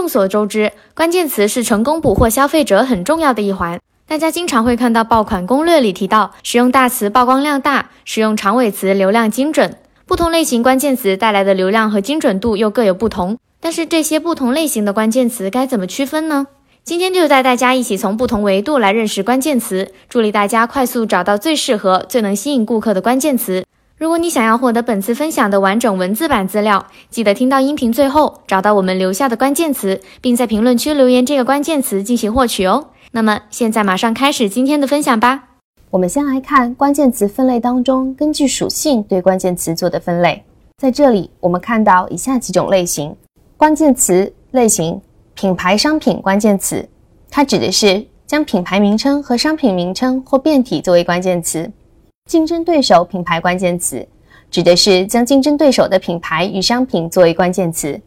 众所周知，关键词是成功捕获消费者很重要的一环。大家经常会看到爆款攻略里提到，使用大词曝光量大，使用长尾词流量精准。不同类型关键词带来的流量和精准度又各有不同。但是这些不同类型的关键词该怎么区分呢？今天就带大家一起从不同维度来认识关键词，助力大家快速找到最适合、最能吸引顾客的关键词。如果你想要获得本次分享的完整文字版资料，记得听到音频最后，找到我们留下的关键词，并在评论区留言这个关键词进行获取哦。那么现在马上开始今天的分享吧。我们先来看关键词分类当中，根据属性对关键词做的分类。在这里，我们看到以下几种类型：关键词类型，品牌商品关键词，它指的是将品牌名称和商品名称或变体作为关键词。竞争对手品牌关键词指的是将竞争对手的品牌与商品作为关键词。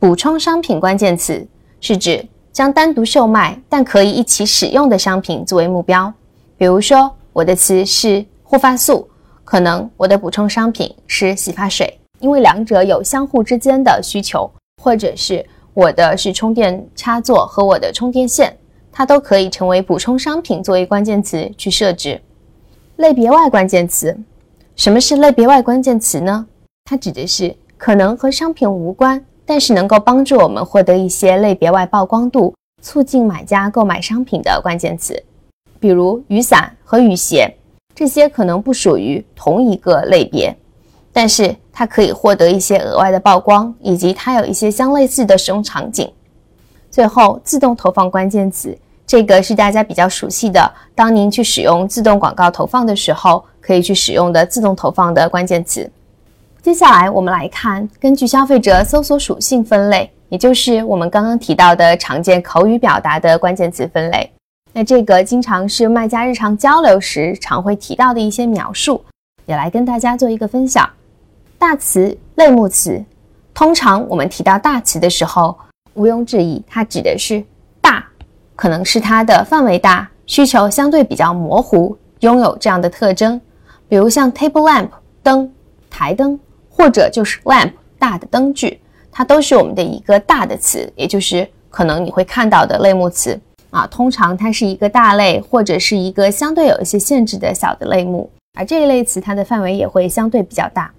补充商品关键词是指将单独售卖但可以一起使用的商品作为目标。比如说，我的词是护发素，可能我的补充商品是洗发水，因为两者有相互之间的需求。或者是我的是充电插座和我的充电线，它都可以成为补充商品作为关键词去设置。类别外关键词，什么是类别外关键词呢？它指的是可能和商品无关，但是能够帮助我们获得一些类别外曝光度，促进买家购买商品的关键词。比如雨伞和雨鞋，这些可能不属于同一个类别，但是它可以获得一些额外的曝光，以及它有一些相类似的使用场景。最后，自动投放关键词。这个是大家比较熟悉的，当您去使用自动广告投放的时候，可以去使用的自动投放的关键词。接下来我们来看，根据消费者搜索属性分类，也就是我们刚刚提到的常见口语表达的关键词分类。那这个经常是卖家日常交流时常会提到的一些描述，也来跟大家做一个分享。大词、类目词，通常我们提到大词的时候，毋庸置疑，它指的是。可能是它的范围大，需求相对比较模糊，拥有这样的特征，比如像 table lamp 灯、台灯，或者就是 lamp 大的灯具，它都是我们的一个大的词，也就是可能你会看到的类目词啊。通常它是一个大类，或者是一个相对有一些限制的小的类目，而这一类词它的范围也会相对比较大。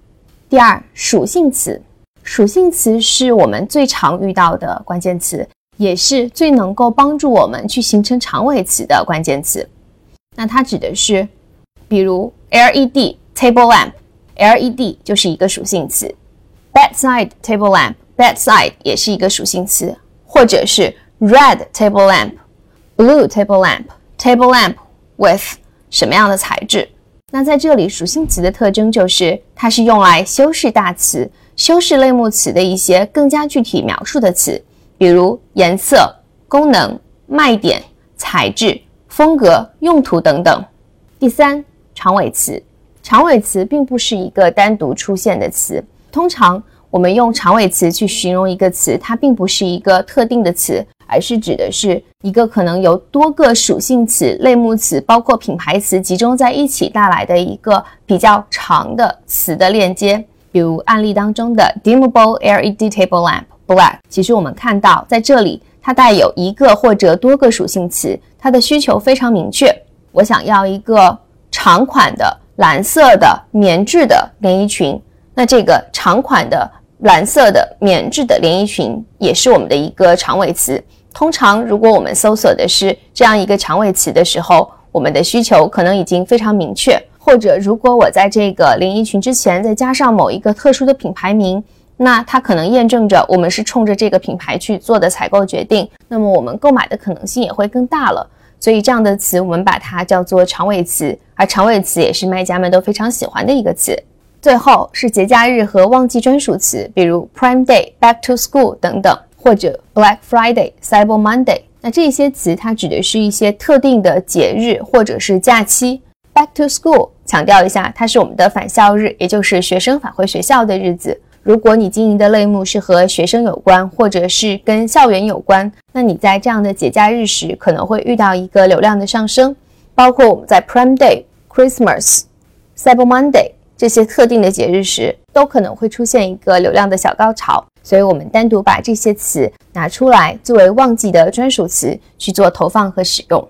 第二，属性词，属性词是我们最常遇到的关键词。也是最能够帮助我们去形成长尾词的关键词。那它指的是，比如 LED table lamp，LED 就是一个属性词；bedside table lamp，bedside 也是一个属性词；或者是 red table lamp，blue table lamp，table lamp with 什么样的材质？那在这里，属性词的特征就是它是用来修饰大词、修饰类目词的一些更加具体描述的词。比如颜色、功能、卖点、材质、风格、用途等等。第三，长尾词。长尾词并不是一个单独出现的词。通常我们用长尾词去形容一个词，它并不是一个特定的词，而是指的是一个可能由多个属性词、类目词，包括品牌词集中在一起带来的一个比较长的词的链接。比如案例当中的 dimmable LED table lamp。其实我们看到在这里，它带有一个或者多个属性词，它的需求非常明确。我想要一个长款的蓝色的棉质的连衣裙，那这个长款的蓝色的棉质的连衣裙也是我们的一个长尾词。通常，如果我们搜索的是这样一个长尾词的时候，我们的需求可能已经非常明确。或者，如果我在这个连衣裙之前再加上某一个特殊的品牌名。那它可能验证着我们是冲着这个品牌去做的采购决定，那么我们购买的可能性也会更大了。所以这样的词我们把它叫做长尾词，而长尾词也是卖家们都非常喜欢的一个词。最后是节假日和旺季专属词，比如 Prime Day、Back to School 等等，或者 Black Friday、Cyber Monday。那这些词它指的是一些特定的节日或者是假期。Back to School 强调一下，它是我们的返校日，也就是学生返回学校的日子。如果你经营的类目是和学生有关，或者是跟校园有关，那你在这样的节假日时可能会遇到一个流量的上升。包括我们在 Prime Day、Christmas、Cyber Monday 这些特定的节日时，都可能会出现一个流量的小高潮。所以我们单独把这些词拿出来作为旺季的专属词去做投放和使用。